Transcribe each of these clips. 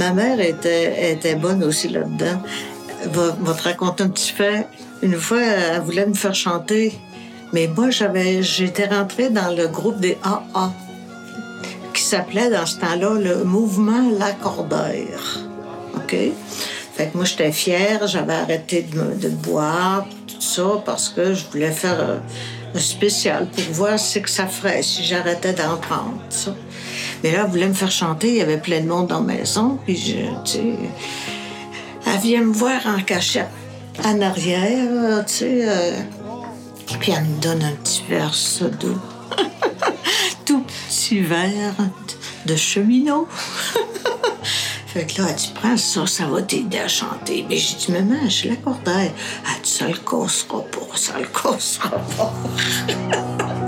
ma mère était, bonne aussi là-dedans. Va, va te raconter un petit fait. Une fois, elle voulait me faire chanter, mais moi, j'avais, j'étais rentrée dans le groupe des AA, qui s'appelait dans ce temps-là le Mouvement Lacordaire. OK? Fait que moi, j'étais fière, j'avais arrêté de, boire, tout ça, parce que je voulais faire un spécial pour voir ce que ça ferait si j'arrêtais d'en prendre. Mais là, elle voulait me faire chanter, il y avait plein de monde dans la maison, puis je, tu sais, elle vient me voir en cachette, en arrière, tu sais, euh, puis elle me donne un petit verre, doux. Tout petit verre de cheminot. Fait que là, elle dit, prends ça, ça va t'aider à chanter. Mais j'ai dit, maman, je l'accordais. Elle dit, ça le cassera pas, ça le cassera pas.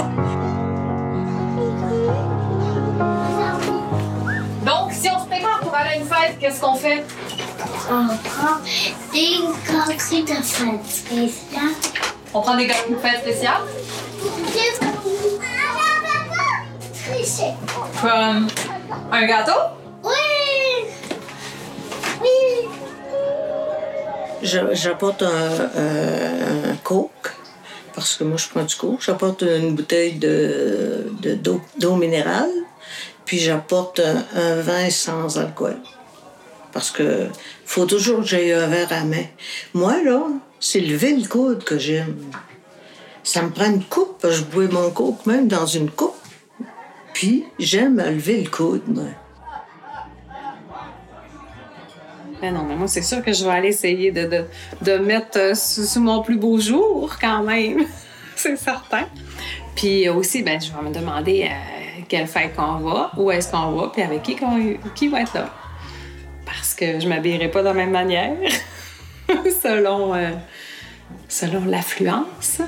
si on se prépare pour aller à une fête, qu'est-ce qu'on fait? On prend des gâteries de fête spéciale. On prend des gâteaux de fête spéciales? Tricher. Comme un gâteau? Oui! Oui! Je- J'apporte un, un- un coke, parce que moi, je prends du coke. J'apporte une bouteille de de- d'eau d'eau minérale, puis j'apporte un, vin sans alcool. Parce que faut toujours que j'aie un verre à main. Moi, là, c'est le coude que j'aime. Ça me prend une coupe, je bois mon coke même dans une coupe. Puis j'aime lever le coude, moi. Ben non, mais moi, c'est sûr que je vais aller essayer de, mettre euh, sous, sous mon plus beau jour, quand même. c'est certain. Puis aussi, ben, je vais me demander euh, quelle fête qu'on va, où est-ce qu'on va, puis avec qui, qu'on- qui va être là. Parce que je m'habillerai pas de la même manière, selon, euh, selon l'affluence.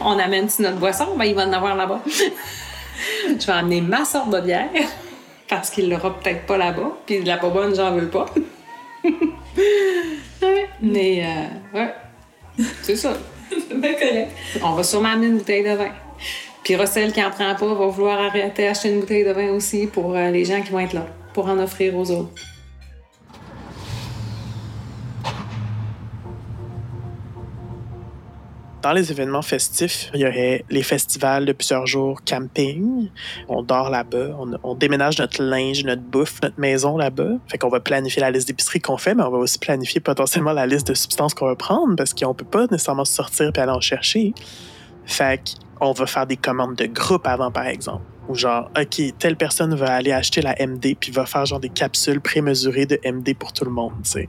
On amène-tu notre boisson? Ben, il va en avoir là-bas. je vais amener ma sorte de bière, parce qu'il l'aura peut-être pas là-bas, puis de la pas bonne, j'en veux pas. Ouais, Mais, euh, ouais, c'est ça. Ben. On va sûrement amener une bouteille de vin. Puis Russell, qui en prend pas, va vouloir arrêter acheter une bouteille de vin aussi pour euh, les gens qui vont être là, pour en offrir aux autres. Dans les événements festifs, il y aurait les festivals de plusieurs jours camping. On dort là-bas, on, déménage notre linge, notre bouffe, notre maison là-bas. Fait qu'on va planifier la liste d'épicerie qu'on fait, mais on va aussi planifier potentiellement la liste de substances qu'on va prendre parce qu'on peut pas nécessairement sortir et aller en chercher. Fait qu'on va faire des commandes de groupe avant, par exemple. Ou genre, OK, telle personne va aller acheter la MD puis va faire genre des capsules prémesurées de MD pour tout le monde, tu sais.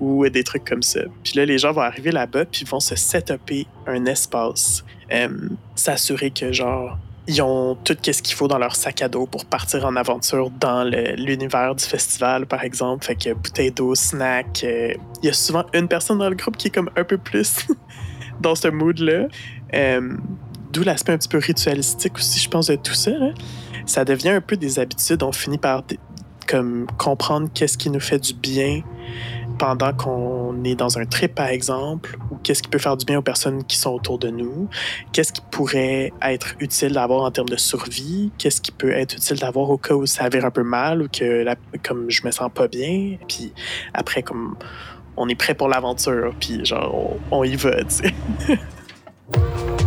Ou des trucs comme ça. Puis là, les gens vont arriver là-bas puis vont se setuper un espace. euh, S'assurer que genre, ils ont tout ce qu'il faut dans leur sac à dos pour partir en aventure dans l'univers du festival, par exemple. Fait que bouteille d'eau, snack. euh, Il y a souvent une personne dans le groupe qui est comme un peu plus dans ce mood-là. Euh, D'où l'aspect un petit peu ritualistique aussi, je pense, de tout ça. Ça devient un peu des habitudes. On finit par comme comprendre qu'est-ce qui nous fait du bien pendant qu'on est dans un trip, par exemple, ou qu'est-ce qui peut faire du bien aux personnes qui sont autour de nous, qu'est-ce qui pourrait être utile d'avoir en termes de survie, qu'est-ce qui peut être utile d'avoir au cas où ça vire un peu mal ou que comme je me sens pas bien? Puis après, comme on est prêt pour l'aventure, puis genre on, on y va, tu sais.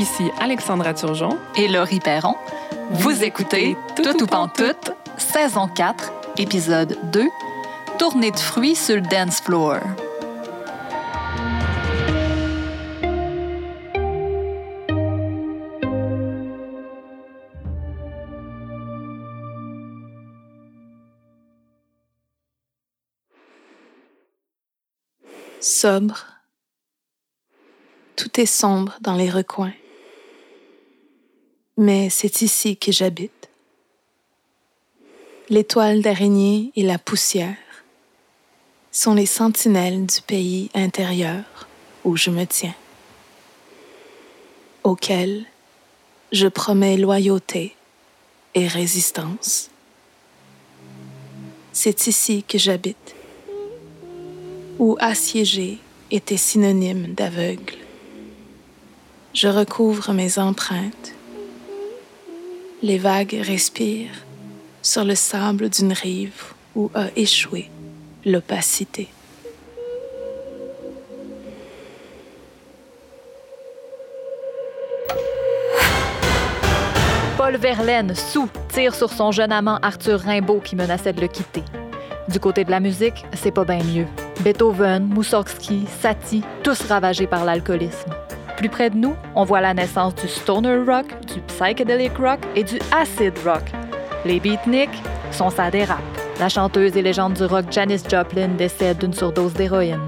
Ici Alexandra Turgeon. et Laurie Perron. Vous écoutez Tout ou Pantoute, saison 4, épisode 2, Tournée de fruits sur le dance floor. sobre, Tout est sombre dans les recoins. Mais c'est ici que j'habite. L'étoile d'araignée et la poussière sont les sentinelles du pays intérieur où je me tiens, auquel je promets loyauté et résistance. C'est ici que j'habite, où assiéger était synonyme d'aveugle. Je recouvre mes empreintes. Les vagues respirent sur le sable d'une rive où a échoué l'opacité. Paul Verlaine, sous, tire sur son jeune amant Arthur Rimbaud qui menaçait de le quitter. Du côté de la musique, c'est pas bien mieux. Beethoven, Moussorgsky, Satie, tous ravagés par l'alcoolisme. Plus près de nous, on voit la naissance du stoner rock, du psychedelic rock et du acid rock. Les beatniks sont ça dérape. La chanteuse et légende du rock Janis Joplin décède d'une surdose d'héroïne.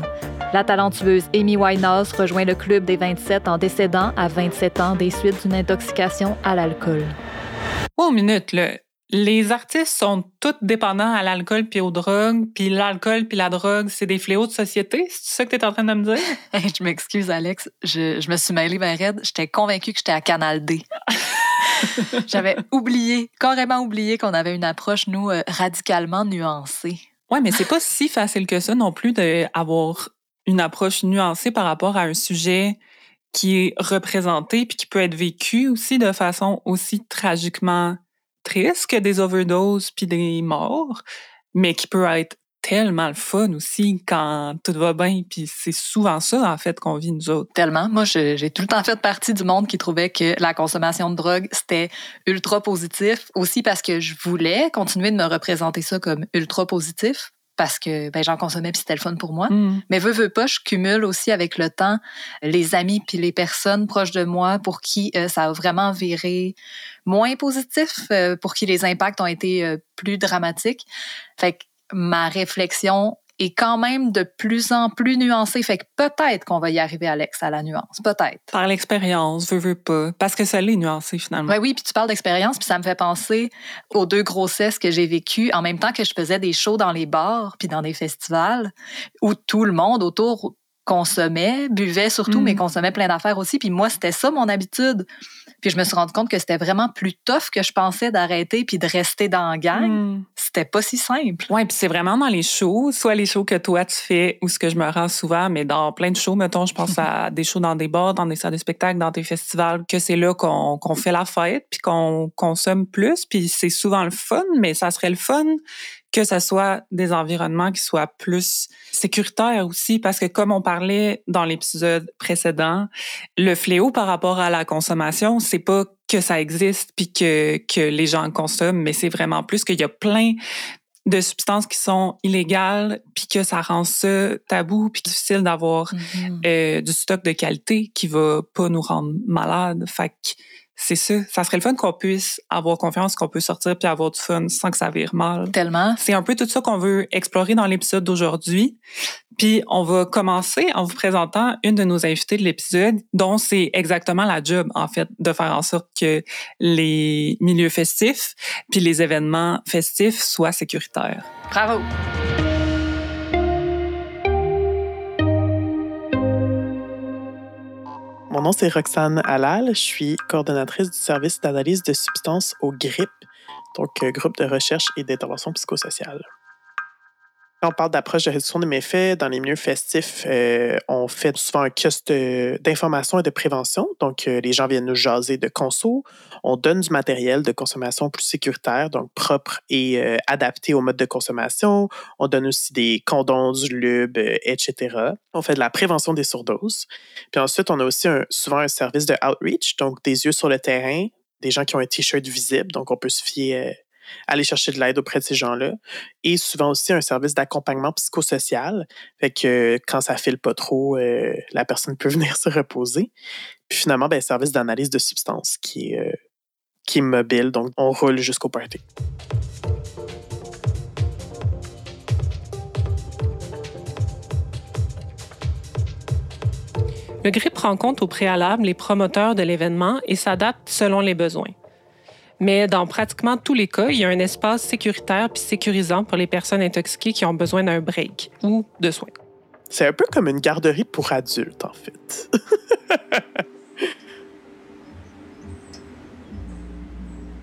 La talentueuse Amy Winehouse rejoint le club des 27 en décédant à 27 ans des suites d'une intoxication à l'alcool. Oh, minute, là. Les artistes sont tous dépendants à l'alcool puis aux drogues, puis l'alcool puis la drogue, c'est des fléaux de société. C'est ça que tu es en train de me dire? je m'excuse, Alex. Je, je, me suis mêlée vers Red. J'étais convaincue que j'étais à Canal D. J'avais oublié, carrément oublié qu'on avait une approche, nous, euh, radicalement nuancée. Ouais, mais c'est pas si facile que ça non plus d'avoir une approche nuancée par rapport à un sujet qui est représenté puis qui peut être vécu aussi de façon aussi tragiquement triste des overdoses puis des morts, mais qui peut être tellement le fun aussi quand tout va bien. Puis c'est souvent ça, en fait, qu'on vit nous autres. Tellement. Moi, j'ai tout le temps fait partie du monde qui trouvait que la consommation de drogue, c'était ultra positif. Aussi parce que je voulais continuer de me représenter ça comme ultra positif parce que ben, j'en consommais puis c'était le fun pour moi. Mm. Mais veux, veux pas, je cumule aussi avec le temps les amis puis les personnes proches de moi pour qui euh, ça a vraiment viré moins positif, euh, pour qui les impacts ont été euh, plus dramatiques. Fait que ma réflexion est quand même de plus en plus nuancée. Fait que peut-être qu'on va y arriver, Alex, à la nuance. Peut-être. Par l'expérience, veux, veux pas. Parce que ça l'est nuancé, finalement. Oui, oui, puis tu parles d'expérience, puis ça me fait penser aux deux grossesses que j'ai vécues en même temps que je faisais des shows dans les bars, puis dans des festivals, où tout le monde autour consommait, buvait surtout, Mm. mais consommait plein d'affaires aussi. Puis moi, c'était ça mon habitude. Puis je me suis rendu compte que c'était vraiment plus tough que je pensais d'arrêter puis de rester dans la gang. Mm. C'était pas si simple. Ouais, puis c'est vraiment dans les shows, soit les shows que toi tu fais ou ce que je me rends souvent, mais dans plein de shows, mettons, je pense à des shows dans des bars, dans des salles de spectacle, dans des festivals, que c'est là qu'on qu'on fait la fête, puis qu'on consomme plus, puis c'est souvent le fun, mais ça serait le fun que ça soit des environnements qui soient plus sécuritaires aussi, parce que comme on parlait dans l'épisode précédent, le fléau par rapport à la consommation, c'est pas que ça existe puis que, que les gens consomment, mais c'est vraiment plus qu'il y a plein de substances qui sont illégales puis que ça rend ça tabou puis difficile d'avoir euh, du stock de qualité qui va pas nous rendre malades. Fait que c'est ça. Ça serait le fun qu'on puisse avoir confiance qu'on peut sortir puis avoir du fun sans que ça vire mal. Tellement. C'est un peu tout ça qu'on veut explorer dans l'épisode d'aujourd'hui. Puis on va commencer en vous présentant une de nos invitées de l'épisode, dont c'est exactement la job, en fait, de faire en sorte que les milieux festifs puis les événements festifs soient sécuritaires. Bravo. Mon nom, c'est Roxane Halal. Je suis coordonnatrice du service d'analyse de substances au GRIP, donc euh, groupe de recherche et d'intervention psychosociale. On parle d'approche de réduction des méfaits, dans les milieux festifs, euh, on fait souvent un kiosque d'information et de prévention. Donc, euh, les gens viennent nous jaser de conso. On donne du matériel de consommation plus sécuritaire, donc propre et euh, adapté au mode de consommation. On donne aussi des condoms, du lube, etc. On fait de la prévention des surdoses. Puis ensuite, on a aussi souvent un service de outreach, donc des yeux sur le terrain, des gens qui ont un t-shirt visible, donc on peut se fier, aller chercher de l'aide auprès de ces gens-là. Et souvent aussi un service d'accompagnement psychosocial, fait que quand ça file pas trop, euh, la personne peut venir se reposer. Puis finalement, ben, service d'analyse de substances qui euh, qui est mobile, donc on roule jusqu'au party. Le GRIP rend compte au préalable les promoteurs de l'événement et s'adapte selon les besoins. Mais dans pratiquement tous les cas, il y a un espace sécuritaire puis sécurisant pour les personnes intoxiquées qui ont besoin d'un break ou de soins. C'est un peu comme une garderie pour adultes, en fait.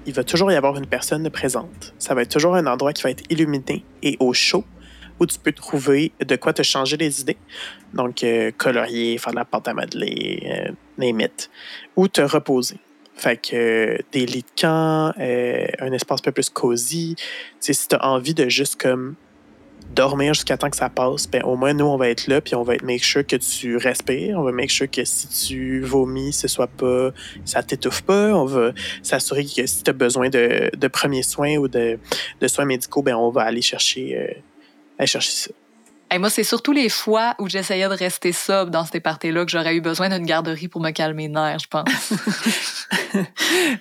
Il va toujours y avoir une personne présente. Ça va être toujours un endroit qui va être illuminé et au chaud, où tu peux trouver de quoi te changer les idées. Donc, euh, colorier, faire de la pâte à modeler, euh, it. Ou te reposer. Fait que euh, des lits de camp, euh, un espace un peu plus cosy. Si tu as envie de juste comme dormir jusqu'à temps que ça passe, ben au moins nous on va être là puis on va être make sure que tu respires, on va make sure que si tu vomis, ce soit pas ça t'étouffe pas, on va s'assurer que si tu as besoin de, de premiers soins ou de, de soins médicaux, ben on va aller chercher euh, aller chercher ça. Hey, moi, c'est surtout les fois où j'essayais de rester sobre dans ces parties-là que j'aurais eu besoin d'une garderie pour me calmer les nerfs, je pense.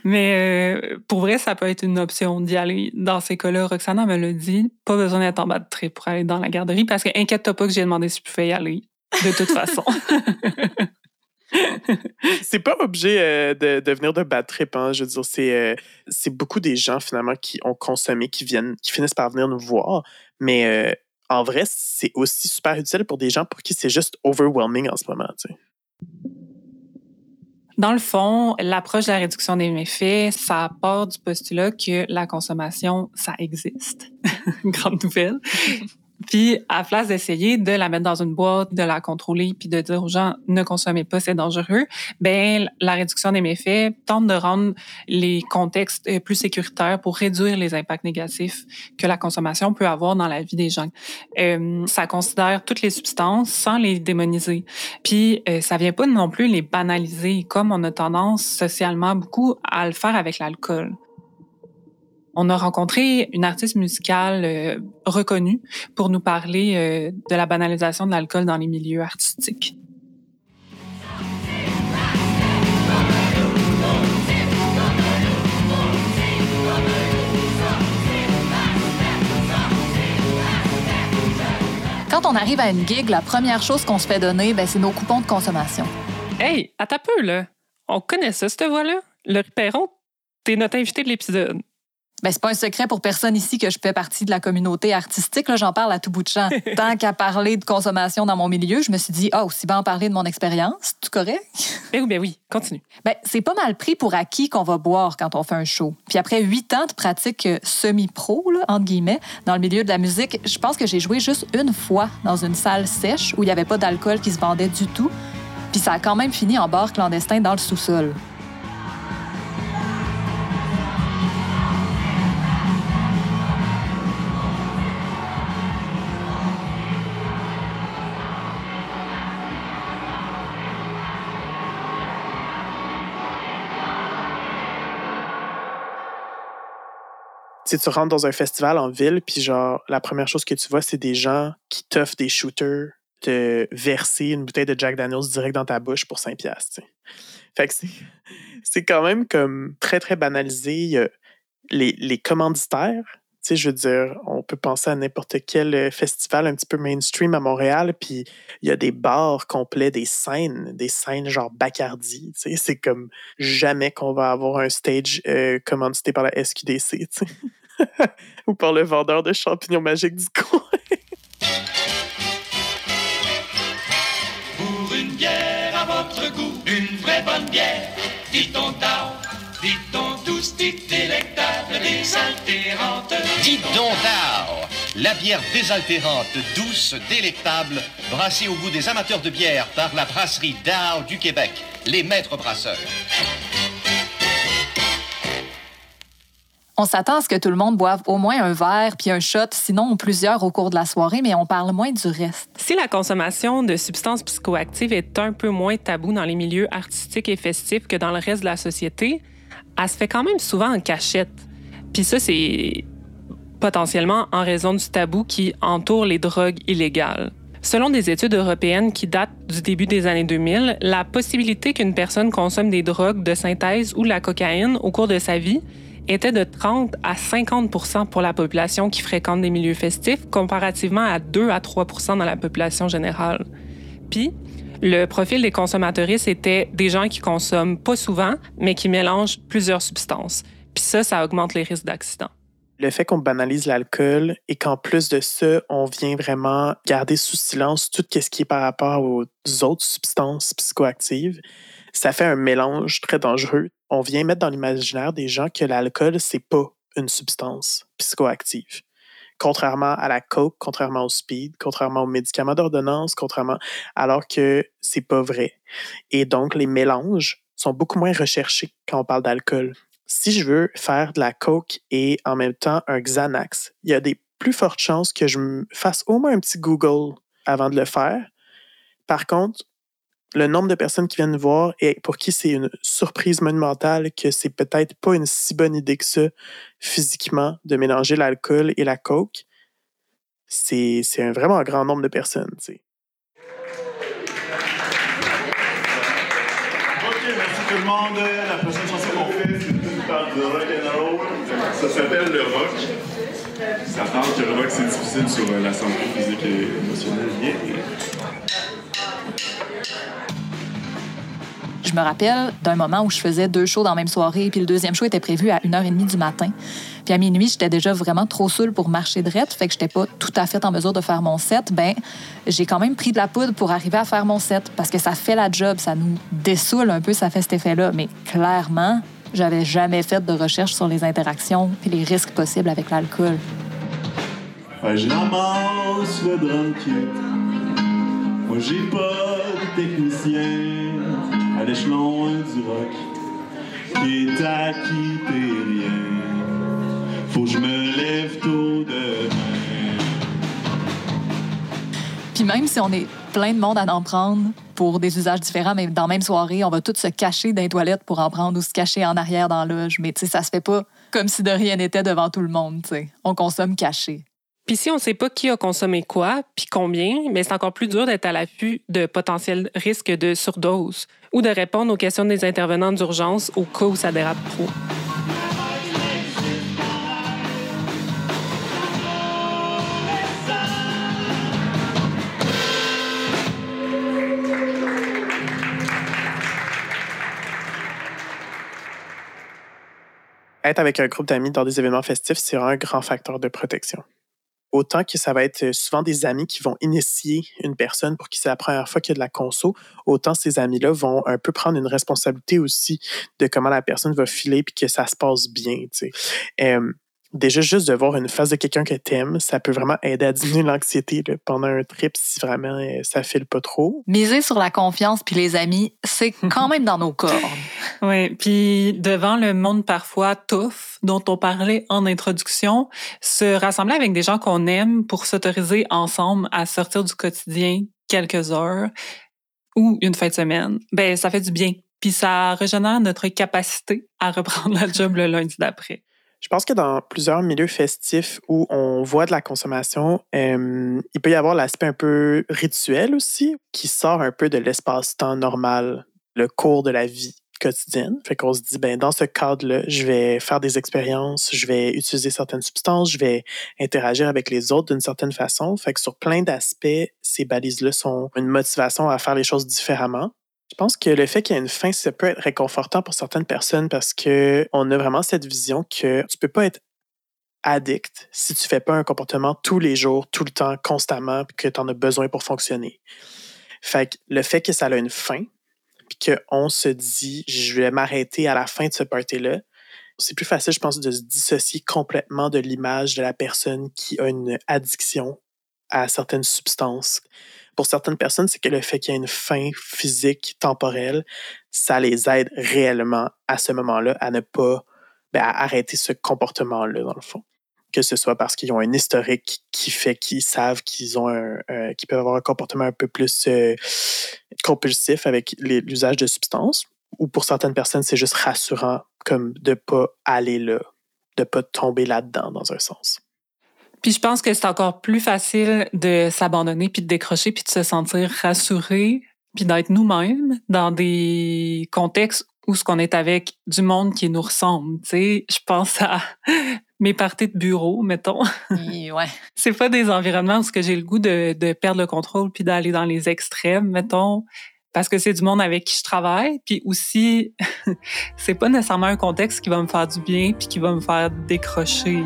Mais euh, pour vrai, ça peut être une option d'y aller. Dans ces cas-là, Roxana me l'a dit, pas besoin d'être en bas de trip pour aller dans la garderie parce que inquiète-toi pas que j'ai demandé si je pouvais y aller. De toute façon. c'est pas obligé euh, de, de venir de bad trip. Hein. Je veux dire, c'est, euh, c'est beaucoup des gens finalement qui ont consommé, qui viennent, qui finissent par venir nous voir. Mais euh, en vrai, c'est aussi super utile pour des gens pour qui c'est juste overwhelming en ce moment. Dans le fond, l'approche de la réduction des méfaits, ça part du postulat que la consommation, ça existe. Grande nouvelle. Puis, à place d'essayer de la mettre dans une boîte, de la contrôler, puis de dire aux gens ne consommez pas, c'est dangereux, ben la réduction des méfaits tente de rendre les contextes euh, plus sécuritaires pour réduire les impacts négatifs que la consommation peut avoir dans la vie des gens. Euh, ça considère toutes les substances sans les démoniser. Puis, euh, ça vient pas non plus les banaliser, comme on a tendance socialement beaucoup à le faire avec l'alcool. On a rencontré une artiste musicale euh, reconnue pour nous parler euh, de la banalisation de l'alcool dans les milieux artistiques. Quand on arrive à une gig, la première chose qu'on se fait donner, ben, c'est nos coupons de consommation. Hey, à ta peu, là. On connaît ça, cette voix-là? Le Perron, t'es notre invité de l'épisode. Ben, c'est pas un secret pour personne ici que je fais partie de la communauté artistique. J'en parle à tout bout de champ. Tant qu'à parler de consommation dans mon milieu, je me suis dit, oh, aussi bien en parler de mon expérience. Tout correct? Ben oui, ben oui. Continue. Ben, c'est pas mal pris pour acquis qu'on va boire quand on fait un show. Puis après huit ans de pratique euh, semi-pro, entre guillemets, dans le milieu de la musique, je pense que j'ai joué juste une fois dans une salle sèche où il y avait pas d'alcool qui se vendait du tout. Puis ça a quand même fini en bar clandestin dans le sous-sol. Sais, tu rentres dans un festival en ville, puis genre, la première chose que tu vois, c'est des gens qui t'offrent des shooters, te verser une bouteille de Jack Daniels direct dans ta bouche pour 5 piastres. Fait que c'est, quand même comme très, très banalisé. Les, les commanditaires, je veux dire, on peut penser à n'importe quel euh, festival un petit peu mainstream à Montréal, puis il y a des bars complets, des scènes, des scènes genre Bacardi, tu sais, c'est comme jamais qu'on va avoir un stage euh, commandité par la SQDC. Ou par le vendeur de champignons magiques du coin. Pour une bière à votre goût, une vraie bonne bière. Dit-on dit-on délectable, désaltérante. Dites donc Tao, la bière désaltérante, douce, délectable, brassée au goût des amateurs de bière par la brasserie Dao du Québec, les maîtres brasseurs. On s'attend à ce que tout le monde boive au moins un verre puis un shot, sinon plusieurs au cours de la soirée, mais on parle moins du reste. Si la consommation de substances psychoactives est un peu moins tabou dans les milieux artistiques et festifs que dans le reste de la société, elle se fait quand même souvent en cachette. Puis ça, c'est potentiellement en raison du tabou qui entoure les drogues illégales. Selon des études européennes qui datent du début des années 2000, la possibilité qu'une personne consomme des drogues de synthèse ou la cocaïne au cours de sa vie était de 30 à 50% pour la population qui fréquente des milieux festifs, comparativement à 2 à 3% dans la population générale. Puis, Le profil des consommateuristes était des gens qui consomment pas souvent, mais qui mélangent plusieurs substances. Puis ça, ça augmente les risques d'accident. Le fait qu'on banalise l'alcool et qu'en plus de ça, on vient vraiment garder sous silence tout ce qui est par rapport aux autres substances psychoactives, ça fait un mélange très dangereux. On vient mettre dans l'imaginaire des gens que l'alcool, c'est pas une substance psychoactive contrairement à la coke, contrairement au speed, contrairement aux médicaments d'ordonnance, contrairement alors que c'est pas vrai. Et donc les mélanges sont beaucoup moins recherchés quand on parle d'alcool. Si je veux faire de la coke et en même temps un Xanax, il y a des plus fortes chances que je fasse au moins un petit Google avant de le faire. Par contre, le nombre de personnes qui viennent voir et pour qui c'est une surprise monumentale que c'est peut-être pas une si bonne idée que ça physiquement de mélanger l'alcool et la coke, c'est, c'est vraiment un grand nombre de personnes. Ça s'appelle le rock. Ça parle que le rock, c'est difficile sur la santé physique et émotionnelle. Je me rappelle d'un moment où je faisais deux shows dans la même soirée, puis le deuxième show était prévu à 1h30 du matin. Puis à minuit, j'étais déjà vraiment trop saoule pour marcher de fait que j'étais pas tout à fait en mesure de faire mon set. Ben, j'ai quand même pris de la poudre pour arriver à faire mon set parce que ça fait la job, ça nous dessoule un peu, ça fait cet effet-là. Mais clairement, j'avais jamais fait de recherche sur les interactions et les risques possibles avec l'alcool. je le drum. Moi, j'ai pas de technicien à l'échelon du rock qui est acquis rien. Faut que je me lève tôt demain. Puis même si on est plein de monde à en prendre pour des usages différents, mais dans la même soirée, on va tous se cacher dans les toilettes pour en prendre ou se cacher en arrière dans l'âge. Mais tu sais, ça se fait pas comme si de rien n'était devant tout le monde. tu sais. On consomme caché. Puis si on ne sait pas qui a consommé quoi, puis combien, mais c'est encore plus dur d'être à l'affût de potentiels risques de surdose ou de répondre aux questions des intervenants d'urgence au cas où ça dérape trop. Être avec un groupe d'amis dans des événements festifs, c'est un grand facteur de protection. Autant que ça va être euh, souvent des amis qui vont initier une personne pour qui c'est la première fois qu'il y a de la conso, autant ces amis-là vont un peu prendre une responsabilité aussi de comment la personne va filer puis que ça se passe bien. Tu sais déjà juste de voir une face de quelqu'un que t'aimes, ça peut vraiment aider à diminuer l'anxiété pendant un trip si vraiment euh, ça file pas trop. Miser sur la confiance puis les amis, c'est quand même dans nos corps. Oui, puis devant le monde parfois tough dont on parlait en introduction, se rassembler avec des gens qu'on aime pour s'autoriser ensemble à sortir du quotidien quelques heures ou une fin de semaine, ben ça fait du bien. Puis ça régénère notre capacité à reprendre la job le lundi d'après. Je pense que dans plusieurs milieux festifs où on voit de la consommation, euh, il peut y avoir l'aspect un peu rituel aussi, qui sort un peu de l'espace-temps normal, le cours de la vie quotidienne. Fait qu'on se dit, ben, dans ce cadre-là, je vais faire des expériences, je vais utiliser certaines substances, je vais interagir avec les autres d'une certaine façon. Fait que sur plein d'aspects, ces balises-là sont une motivation à faire les choses différemment. Je pense que le fait qu'il y ait une fin, ça peut être réconfortant pour certaines personnes parce que on a vraiment cette vision que tu peux pas être addict si tu fais pas un comportement tous les jours, tout le temps, constamment, puis que tu en as besoin pour fonctionner. Fait que le fait que ça a une fin, puis qu'on se dit, je vais m'arrêter à la fin de ce party-là, c'est plus facile, je pense, de se dissocier complètement de l'image de la personne qui a une addiction à certaines substances pour certaines personnes, c'est que le fait qu'il y ait une fin physique temporelle, ça les aide réellement à ce moment-là à ne pas ben, arrêter ce comportement-là, dans le fond. Que ce soit parce qu'ils ont un historique qui fait qu'ils savent qu'ils ont un, qu'ils peuvent avoir un comportement un peu plus euh, compulsif avec l'usage de substances, ou pour certaines personnes, c'est juste rassurant comme de pas aller là, de pas tomber là-dedans dans un sens. Puis je pense que c'est encore plus facile de s'abandonner puis de décrocher puis de se sentir rassuré puis d'être nous-mêmes dans des contextes où ce qu'on est avec du monde qui nous ressemble. Tu sais, je pense à mes parties de bureau, mettons. ouais. C'est pas des environnements où j'ai le goût de, de perdre le contrôle puis d'aller dans les extrêmes, mettons parce que c'est du monde avec qui je travaille, puis aussi c'est pas nécessairement un contexte qui va me faire du bien puis qui va me faire décrocher.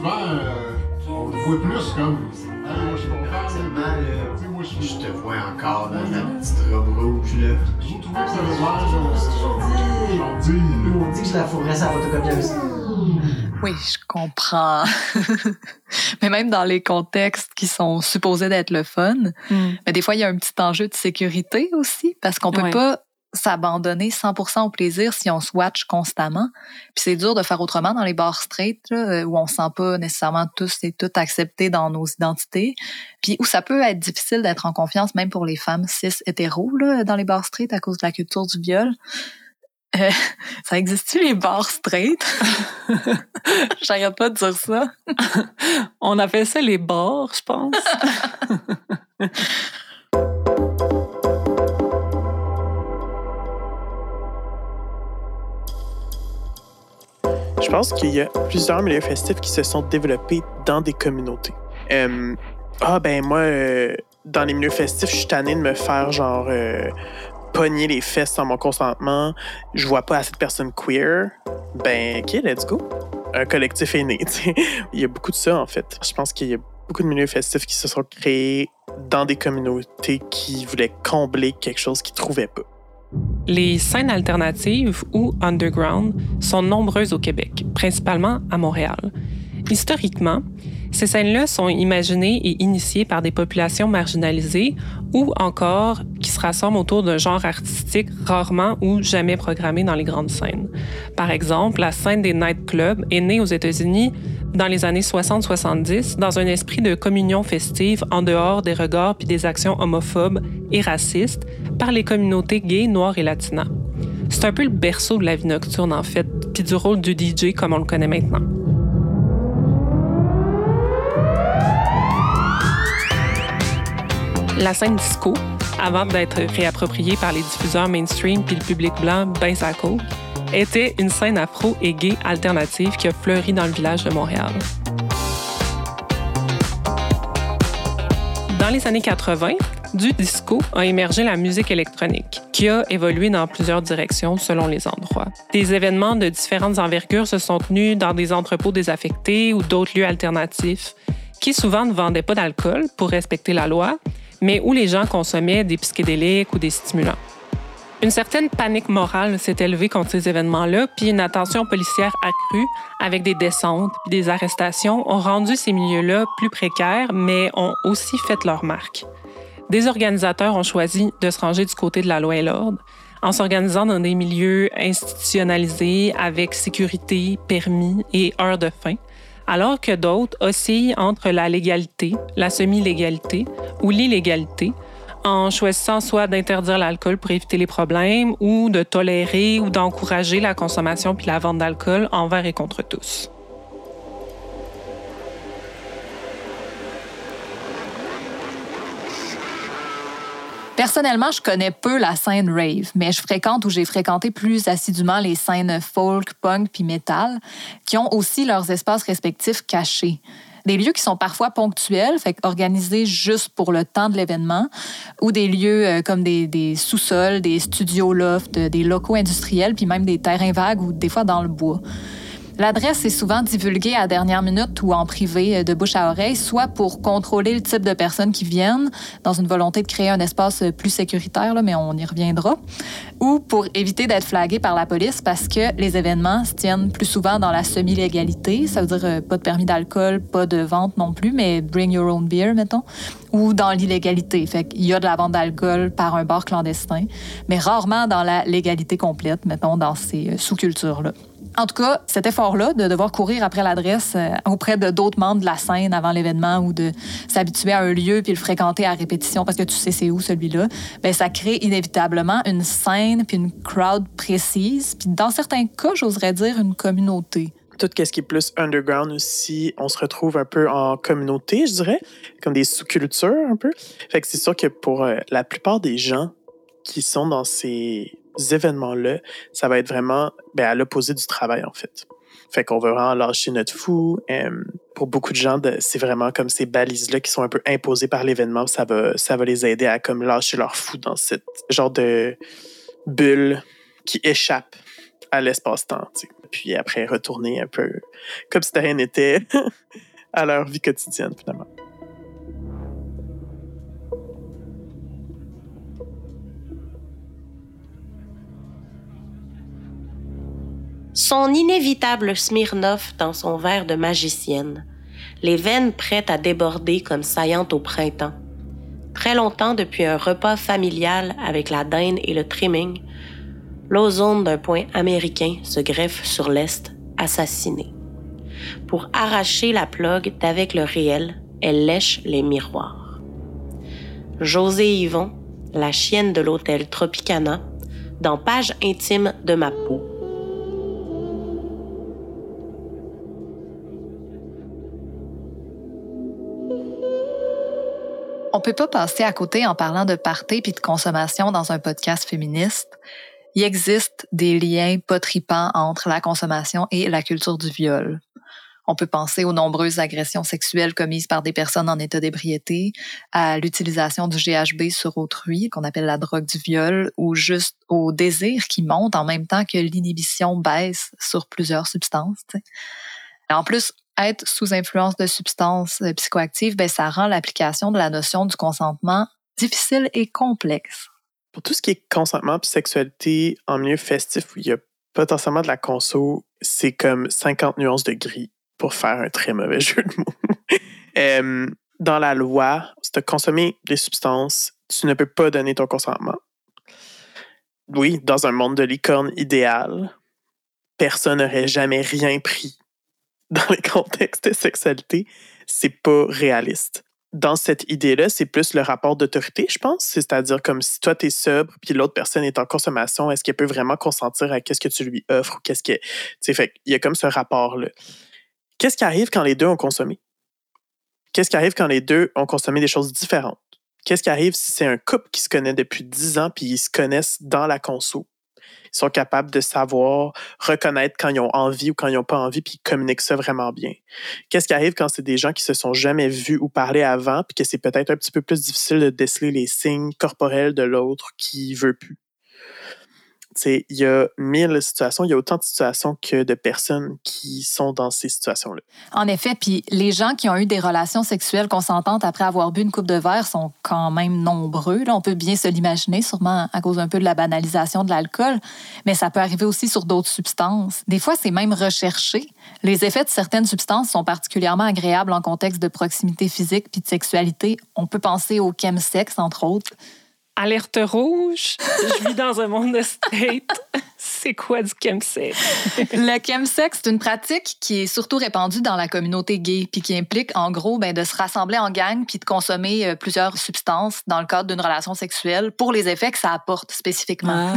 Souvent, euh, on le voit plus comme. Hey, moi je suis content. moi je te vois encore dans la petite robe rouge là. J'ai trouvé que ça avait l'air gentil. On dit que je la fourrais sa photocopieuse. Oui, je comprends. mais même dans les contextes qui sont supposés d'être le fun, mais des fois, il y a un petit enjeu de sécurité aussi, parce qu'on peut pas s'abandonner 100% au plaisir si on se watch constamment. Puis c'est dur de faire autrement dans les bars straight, là, où on se sent pas nécessairement tous et toutes acceptés dans nos identités. Puis où ça peut être difficile d'être en confiance, même pour les femmes cis hétéros, là, dans les bars straight à cause de la culture du viol. Euh, ça existe-tu les bars straight? J'arrête pas de dire ça. On appelle ça les bars, je pense. Je pense qu'il y a plusieurs milieux festifs qui se sont développés dans des communautés. Euh, ah ben moi, euh, dans les milieux festifs, je suis tanné de me faire genre euh, pogner les fesses sans mon consentement. Je vois pas assez de personnes queer. Ben ok, let's go. Un collectif est né. Il y a beaucoup de ça en fait. Je pense qu'il y a beaucoup de milieux festifs qui se sont créés dans des communautés qui voulaient combler quelque chose qu'ils trouvaient pas. Les scènes alternatives ou underground sont nombreuses au Québec, principalement à Montréal. Historiquement, ces scènes-là sont imaginées et initiées par des populations marginalisées ou encore qui se rassemblent autour d'un genre artistique rarement ou jamais programmé dans les grandes scènes. Par exemple, la scène des nightclubs est née aux États-Unis dans les années 60-70 dans un esprit de communion festive en dehors des regards puis des actions homophobes et racistes par les communautés gays, noires et latinas. C'est un peu le berceau de la vie nocturne en fait, puis du rôle du DJ comme on le connaît maintenant. La scène disco, avant d'être réappropriée par les diffuseurs mainstream puis le public blanc ben était une scène afro et gay alternative qui a fleuri dans le village de Montréal. Dans les années 80, du disco a émergé la musique électronique, qui a évolué dans plusieurs directions selon les endroits. Des événements de différentes envergures se sont tenus dans des entrepôts désaffectés ou d'autres lieux alternatifs, qui souvent ne vendaient pas d'alcool pour respecter la loi, mais où les gens consommaient des psychédéliques ou des stimulants. Une certaine panique morale s'est élevée contre ces événements-là, puis une attention policière accrue avec des descentes puis des arrestations ont rendu ces milieux-là plus précaires, mais ont aussi fait leur marque. Des organisateurs ont choisi de se ranger du côté de la loi et l'ordre en s'organisant dans des milieux institutionnalisés avec sécurité, permis et heures de fin, alors que d'autres oscillent entre la légalité, la semi-légalité ou l'illégalité, en choisissant soit d'interdire l'alcool pour éviter les problèmes ou de tolérer ou d'encourager la consommation puis la vente d'alcool envers et contre tous. Personnellement, je connais peu la scène rave, mais je fréquente ou j'ai fréquenté plus assidûment les scènes folk, punk puis metal, qui ont aussi leurs espaces respectifs cachés des lieux qui sont parfois ponctuels, organisés juste pour le temps de l'événement, ou des lieux euh, comme des, des sous-sols, des studios loft, des locaux industriels, puis même des terrains vagues ou des fois dans le bois. L'adresse est souvent divulguée à dernière minute ou en privé euh, de bouche à oreille, soit pour contrôler le type de personnes qui viennent, dans une volonté de créer un espace euh, plus sécuritaire, mais on y reviendra, ou pour éviter d'être flagué par la police parce que les événements se tiennent plus souvent dans la semi-légalité, ça veut dire euh, pas de permis d'alcool, pas de vente non plus, mais bring your own beer, mettons, ou dans l'illégalité. Fait qu'il y a de la vente d'alcool par un bar clandestin, mais rarement dans la légalité complète, mettons, dans ces sous-cultures-là. En tout cas, cet effort-là de devoir courir après l'adresse euh, auprès de d'autres membres de la scène avant l'événement ou de s'habituer à un lieu puis le fréquenter à répétition parce que tu sais c'est où celui-là, ben ça crée inévitablement une scène puis une crowd précise puis dans certains cas, j'oserais dire une communauté. tout ce qui est plus underground aussi, on se retrouve un peu en communauté, je dirais, comme des sous-cultures un peu. Fait que c'est sûr que pour euh, la plupart des gens qui sont dans ces événements-là, ça va être vraiment ben, à l'opposé du travail, en fait. Fait qu'on va vraiment lâcher notre fou. Euh, pour beaucoup de gens, c'est vraiment comme ces balises-là qui sont un peu imposées par l'événement. Ça va, ça va les aider à comme lâcher leur fou dans cette genre de bulle qui échappe à l'espace-temps. Puis après, retourner un peu comme si rien n'était à leur vie quotidienne, finalement. Son inévitable Smirnoff dans son verre de magicienne, les veines prêtes à déborder comme saillantes au printemps. Très longtemps depuis un repas familial avec la dinde et le trimming, l'ozone d'un point américain se greffe sur l'Est, assassiné. Pour arracher la plug d'avec le réel, elle lèche les miroirs. José Yvon, la chienne de l'hôtel Tropicana, dans Page intime de ma peau. On peut pas passer à côté en parlant de party puis de consommation dans un podcast féministe. Il existe des liens pas tripants entre la consommation et la culture du viol. On peut penser aux nombreuses agressions sexuelles commises par des personnes en état d'ébriété, à l'utilisation du GHB sur autrui, qu'on appelle la drogue du viol, ou juste au désir qui monte en même temps que l'inhibition baisse sur plusieurs substances. En plus, être sous influence de substances euh, psychoactives, ben, ça rend l'application de la notion du consentement difficile et complexe. Pour tout ce qui est consentement et sexualité en milieu festif où il y a potentiellement de la conso, c'est comme 50 nuances de gris pour faire un très mauvais jeu de mots. Dans la loi, si tu as consommé des substances, tu ne peux pas donner ton consentement. Oui, dans un monde de licorne idéal, personne n'aurait jamais rien pris dans les contextes de sexualité. C'est pas réaliste dans cette idée-là, c'est plus le rapport d'autorité, je pense. C'est-à-dire comme si toi, tu es sobre, puis l'autre personne est en consommation, est-ce qu'elle peut vraiment consentir à qu'est-ce que tu lui offres ou qu'est-ce que... Il y a comme ce rapport-là. Qu'est-ce qui arrive quand les deux ont consommé? Qu'est-ce qui arrive quand les deux ont consommé des choses différentes? Qu'est-ce qui arrive si c'est un couple qui se connaît depuis 10 ans puis ils se connaissent dans la conso? Ils sont capables de savoir reconnaître quand ils ont envie ou quand ils n'ont pas envie, puis ils communiquent ça vraiment bien. Qu'est-ce qui arrive quand c'est des gens qui se sont jamais vus ou parlé avant, puis que c'est peut-être un petit peu plus difficile de déceler les signes corporels de l'autre qui veut plus? Il y a mille situations, il y a autant de situations que de personnes qui sont dans ces situations-là. En effet, puis les gens qui ont eu des relations sexuelles consentantes après avoir bu une coupe de verre sont quand même nombreux. On peut bien se l'imaginer, sûrement à cause un peu de la banalisation de l'alcool, mais ça peut arriver aussi sur d'autres substances. Des fois, c'est même recherché. Les effets de certaines substances sont particulièrement agréables en contexte de proximité physique puis de sexualité. On peut penser au chemsex, entre autres. Alerte rouge, je vis dans un monde de state. C'est quoi du chemsex? Le chemsex, c'est une pratique qui est surtout répandue dans la communauté gay, puis qui implique en gros ben, de se rassembler en gang puis de consommer euh, plusieurs substances dans le cadre d'une relation sexuelle pour les effets que ça apporte spécifiquement.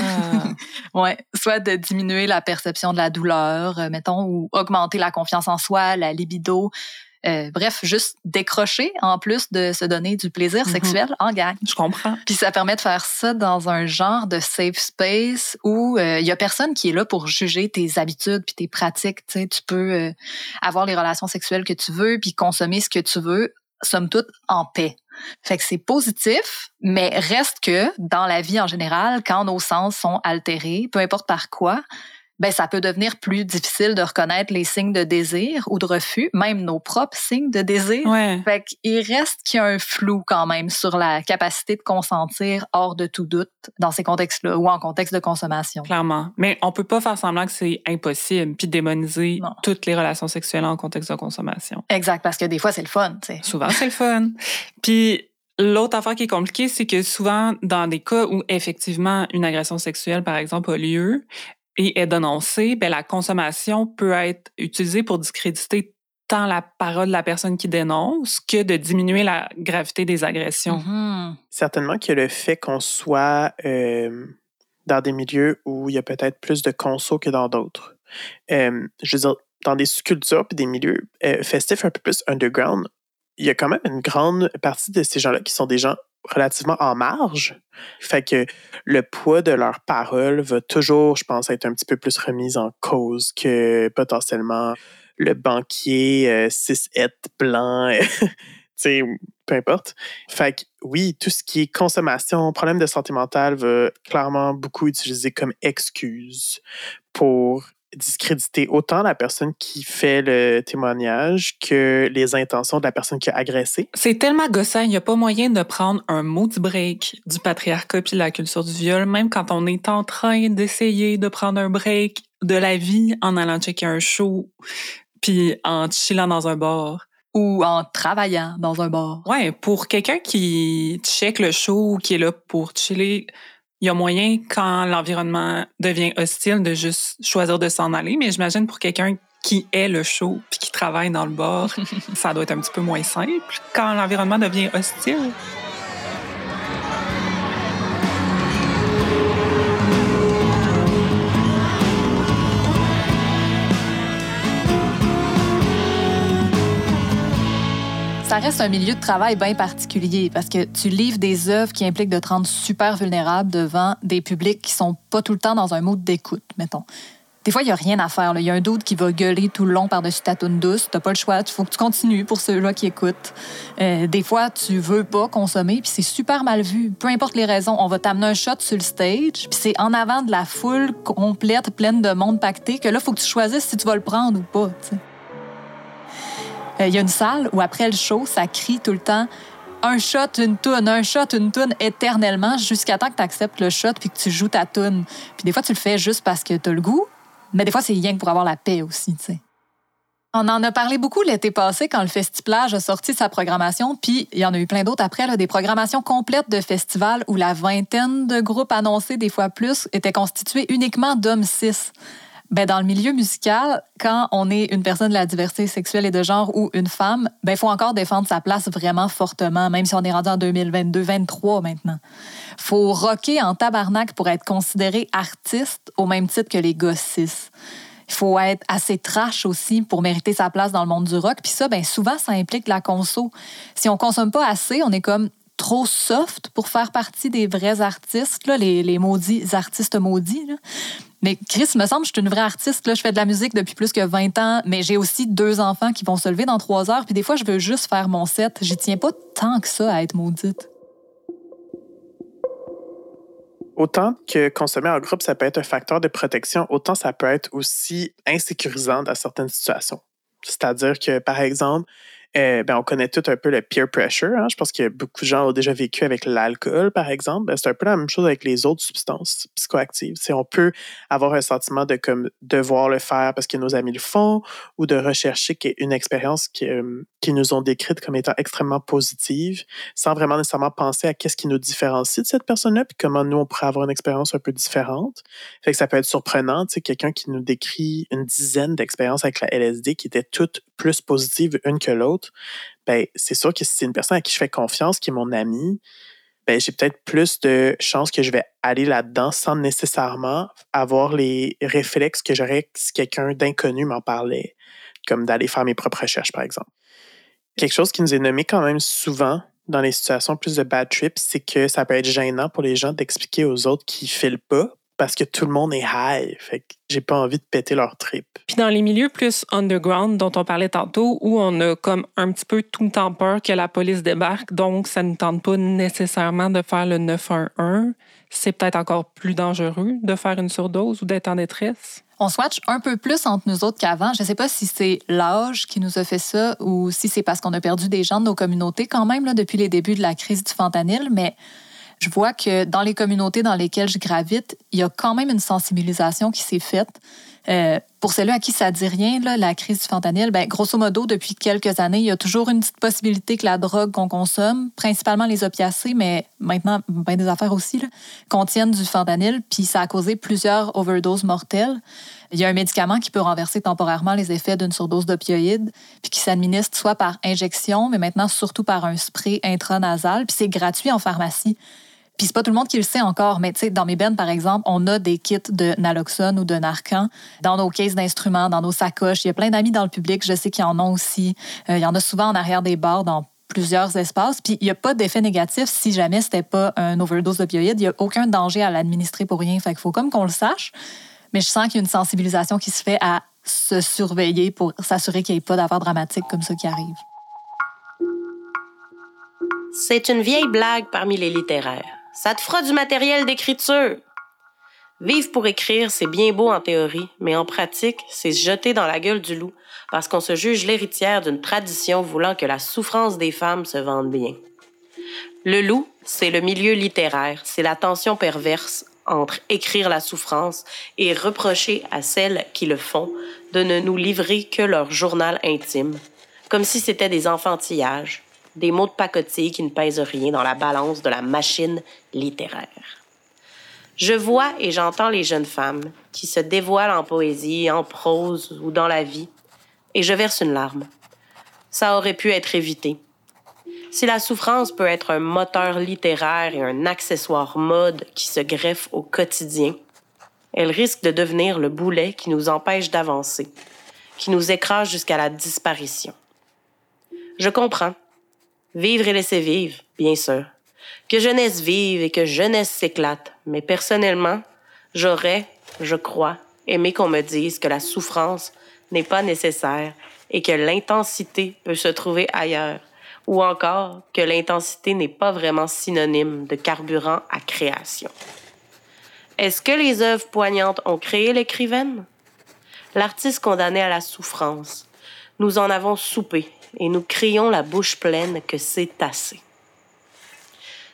ouais, soit de diminuer la perception de la douleur, euh, mettons, ou augmenter la confiance en soi, la libido. Euh, bref, juste décrocher en plus de se donner du plaisir Mhm. sexuel en gang. Je comprends. Puis ça permet de faire ça dans un genre de safe space où euh, il y a personne qui est là pour juger tes habitudes puis tes pratiques. Tu sais, tu peux euh, avoir les relations sexuelles que tu veux puis consommer ce que tu veux, somme toute en paix. Fait que c'est positif, mais reste que dans la vie en général, quand nos sens sont altérés, peu importe par quoi, ben ça peut devenir plus difficile de reconnaître les signes de désir ou de refus, même nos propres signes de désir. Ouais. Fait qu'il reste qu'il y a un flou quand même sur la capacité de consentir hors de tout doute dans ces contextes-là ou en contexte de consommation. Clairement. Mais on peut pas faire semblant que c'est impossible puis démoniser toutes les relations sexuelles en contexte de consommation. Exact, parce que des fois, c'est le fun, tu sais. Souvent, c'est le fun. Puis l'autre affaire qui est compliquée, c'est que souvent, dans des cas où effectivement une agression sexuelle, par exemple, a lieu et est dénoncée, ben, la consommation peut être utilisée pour discréditer tant la parole de la personne qui dénonce que de diminuer la gravité des agressions. Mm-hmm. Certainement que le fait qu'on soit euh, dans des milieux où il y a peut-être plus de conso que dans d'autres. Euh, je veux dire, dans des sous-cultures puis des milieux euh, festifs un peu plus underground, il y a quand même une grande partie de ces gens-là qui sont des gens relativement en marge. Fait que le poids de leurs paroles va toujours, je pense, être un petit peu plus remis en cause que potentiellement le banquier euh, cis blanc, tu sais, peu importe. Fait que oui, tout ce qui est consommation, problème de santé mentale va clairement beaucoup utiliser comme excuse pour discréditer autant la personne qui fait le témoignage que les intentions de la personne qui a agressé. C'est tellement gossant, il n'y a pas moyen de prendre un mot du break du patriarcat puis de la culture du viol, même quand on est en train d'essayer de prendre un break de la vie en allant checker un show puis en chillant dans un bar. Ou en travaillant dans un bar. Ouais, pour quelqu'un qui check le show ou qui est là pour chiller, il y a moyen, quand l'environnement devient hostile, de juste choisir de s'en aller. Mais j'imagine pour quelqu'un qui est le show puis qui travaille dans le bar, ça doit être un petit peu moins simple quand l'environnement devient hostile. Ça reste un milieu de travail bien particulier parce que tu livres des œuvres qui impliquent de te rendre super vulnérable devant des publics qui sont pas tout le temps dans un mode d'écoute, mettons. Des fois, il n'y a rien à faire. Il y a un doute qui va gueuler tout le long par-dessus ta toune douce. Tu pas le choix. Il faut que tu continues pour ceux-là qui écoutent. Euh, des fois, tu veux pas consommer, puis c'est super mal vu. Peu importe les raisons, on va t'amener un shot sur le stage, puis c'est en avant de la foule complète, pleine de monde pacté, que là, il faut que tu choisisses si tu vas le prendre ou pas. Il y a une salle où après le show, ça crie tout le temps un shot, une toune, un shot, une toune éternellement jusqu'à temps que tu acceptes le shot puis que tu joues ta toune. Puis des fois, tu le fais juste parce que tu as le goût, mais des fois, c'est rien que pour avoir la paix aussi, tu sais. On en a parlé beaucoup l'été passé quand le Festiplage a sorti sa programmation, puis il y en a eu plein d'autres après, là, des programmations complètes de festivals où la vingtaine de groupes annoncés, des fois plus, étaient constitués uniquement d'hommes cis. Ben, dans le milieu musical, quand on est une personne de la diversité sexuelle et de genre ou une femme, ben, il faut encore défendre sa place vraiment fortement, même si on est rendu en 2022-23 maintenant. faut rocker en tabarnak pour être considéré artiste au même titre que les gossis. Il faut être assez trash aussi pour mériter sa place dans le monde du rock. Puis ça, ben souvent, ça implique la conso. Si on consomme pas assez, on est comme trop soft pour faire partie des vrais artistes, là, les, les maudits artistes maudits. Mais Chris, me semble, je suis une vraie artiste. Là. Je fais de la musique depuis plus que 20 ans, mais j'ai aussi deux enfants qui vont se lever dans trois heures. Puis des fois, je veux juste faire mon set. J'y tiens pas tant que ça à être maudite. Autant que consommer en groupe, ça peut être un facteur de protection, autant ça peut être aussi insécurisant dans certaines situations. C'est-à-dire que, par exemple, euh, ben, on connaît tout un peu le peer pressure. Hein. Je pense que beaucoup de gens ont déjà vécu avec l'alcool, par exemple. Ben, c'est un peu la même chose avec les autres substances psychoactives. On peut avoir un sentiment de comme devoir le faire parce que nos amis le font ou de rechercher une expérience qui, euh, qui nous ont décrite comme étant extrêmement positive sans vraiment nécessairement penser à qu'est-ce qui nous différencie de cette personne-là puis comment nous, on pourrait avoir une expérience un peu différente. Fait que ça peut être surprenant, tu sais, quelqu'un qui nous décrit une dizaine d'expériences avec la LSD qui étaient toutes plus positives une que l'autre ben, c'est sûr que si c'est une personne à qui je fais confiance, qui est mon ami, ben, j'ai peut-être plus de chances que je vais aller là-dedans sans nécessairement avoir les réflexes que j'aurais si quelqu'un d'inconnu m'en parlait, comme d'aller faire mes propres recherches, par exemple. Quelque chose qui nous est nommé quand même souvent dans les situations plus de bad trip, c'est que ça peut être gênant pour les gens d'expliquer aux autres qu'ils filent pas parce que tout le monde est high. Fait que j'ai pas envie de péter leur trip. Puis dans les milieux plus underground dont on parlait tantôt, où on a comme un petit peu tout le temps peur que la police débarque, donc ça ne tente pas nécessairement de faire le 911, c'est peut-être encore plus dangereux de faire une surdose ou d'être en détresse. On swatch un peu plus entre nous autres qu'avant. Je ne sais pas si c'est l'âge qui nous a fait ça ou si c'est parce qu'on a perdu des gens de nos communautés quand même là, depuis les débuts de la crise du fentanyl, mais je vois que dans les communautés dans lesquelles je gravite, il y a quand même une sensibilisation qui s'est faite. Euh, pour celles à qui ça dit rien, la crise du fentanyl, ben, grosso modo, depuis quelques années, il y a toujours une petite possibilité que la drogue qu'on consomme, principalement les opiacés, mais maintenant ben, des affaires aussi, là, contiennent du fentanyl, puis ça a causé plusieurs overdoses mortelles. Il y a un médicament qui peut renverser temporairement les effets d'une surdose d'opioïdes, puis qui s'administre soit par injection, mais maintenant surtout par un spray intranasal, puis c'est gratuit en pharmacie. Puis c'est pas tout le monde qui le sait encore, mais tu sais, dans mes bennes, par exemple, on a des kits de naloxone ou de Narcan dans nos cases d'instruments, dans nos sacoches. Il y a plein d'amis dans le public, je sais qu'ils en ont aussi. Euh, il y en a souvent en arrière des bars dans plusieurs espaces. Puis il n'y a pas d'effet négatif si jamais c'était pas un overdose d'opioïdes. Il n'y a aucun danger à l'administrer pour rien. Fait qu'il faut comme qu'on le sache. Mais je sens qu'il y a une sensibilisation qui se fait à se surveiller pour s'assurer qu'il n'y ait pas d'affaires dramatiques comme ça qui arrivent. C'est une vieille blague parmi les littéraires. Ça te fera du matériel d'écriture. Vivre pour écrire, c'est bien beau en théorie, mais en pratique, c'est se jeter dans la gueule du loup parce qu'on se juge l'héritière d'une tradition voulant que la souffrance des femmes se vende bien. Le loup, c'est le milieu littéraire, c'est la tension perverse entre écrire la souffrance et reprocher à celles qui le font de ne nous livrer que leur journal intime, comme si c'était des enfantillages, des mots de pacotille qui ne pèsent rien dans la balance de la machine littéraire. Je vois et j'entends les jeunes femmes qui se dévoilent en poésie, en prose ou dans la vie, et je verse une larme. Ça aurait pu être évité. Si la souffrance peut être un moteur littéraire et un accessoire mode qui se greffe au quotidien, elle risque de devenir le boulet qui nous empêche d'avancer, qui nous écrase jusqu'à la disparition. Je comprends. Vivre et laisser vivre, bien sûr. Que jeunesse vive et que jeunesse s'éclate. Mais personnellement, j'aurais, je crois, aimé qu'on me dise que la souffrance n'est pas nécessaire et que l'intensité peut se trouver ailleurs ou encore que l'intensité n'est pas vraiment synonyme de carburant à création. Est-ce que les œuvres poignantes ont créé l'écrivaine? L'artiste condamné à la souffrance. Nous en avons soupé et nous crions la bouche pleine que c'est assez.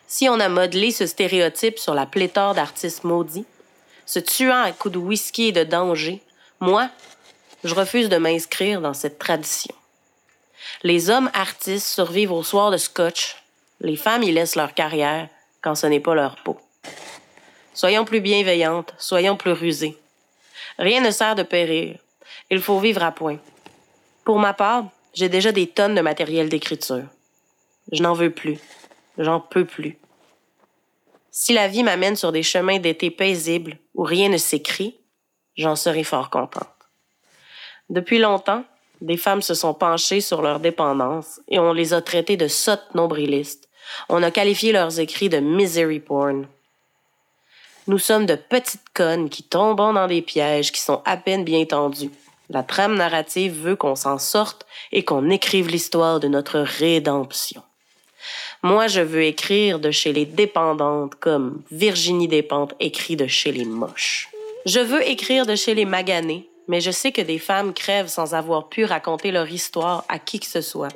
Si on a modelé ce stéréotype sur la pléthore d'artistes maudits, se tuant à coups de whisky et de danger, moi, je refuse de m'inscrire dans cette tradition. Les hommes artistes survivent au soir de scotch. Les femmes y laissent leur carrière quand ce n'est pas leur peau. Soyons plus bienveillantes, soyons plus rusées. Rien ne sert de périr. Il faut vivre à point. Pour ma part, j'ai déjà des tonnes de matériel d'écriture. Je n'en veux plus. J'en peux plus. Si la vie m'amène sur des chemins d'été paisibles où rien ne s'écrit, j'en serai fort contente. Depuis longtemps, des femmes se sont penchées sur leur dépendance et on les a traitées de sottes nombrilistes. On a qualifié leurs écrits de misery porn. Nous sommes de petites connes qui tombons dans des pièges qui sont à peine bien tendus. La trame narrative veut qu'on s'en sorte et qu'on écrive l'histoire de notre rédemption. Moi, je veux écrire de chez les dépendantes comme Virginie Despentes écrit de chez les moches. Je veux écrire de chez les maganés mais je sais que des femmes crèvent sans avoir pu raconter leur histoire à qui que ce soit.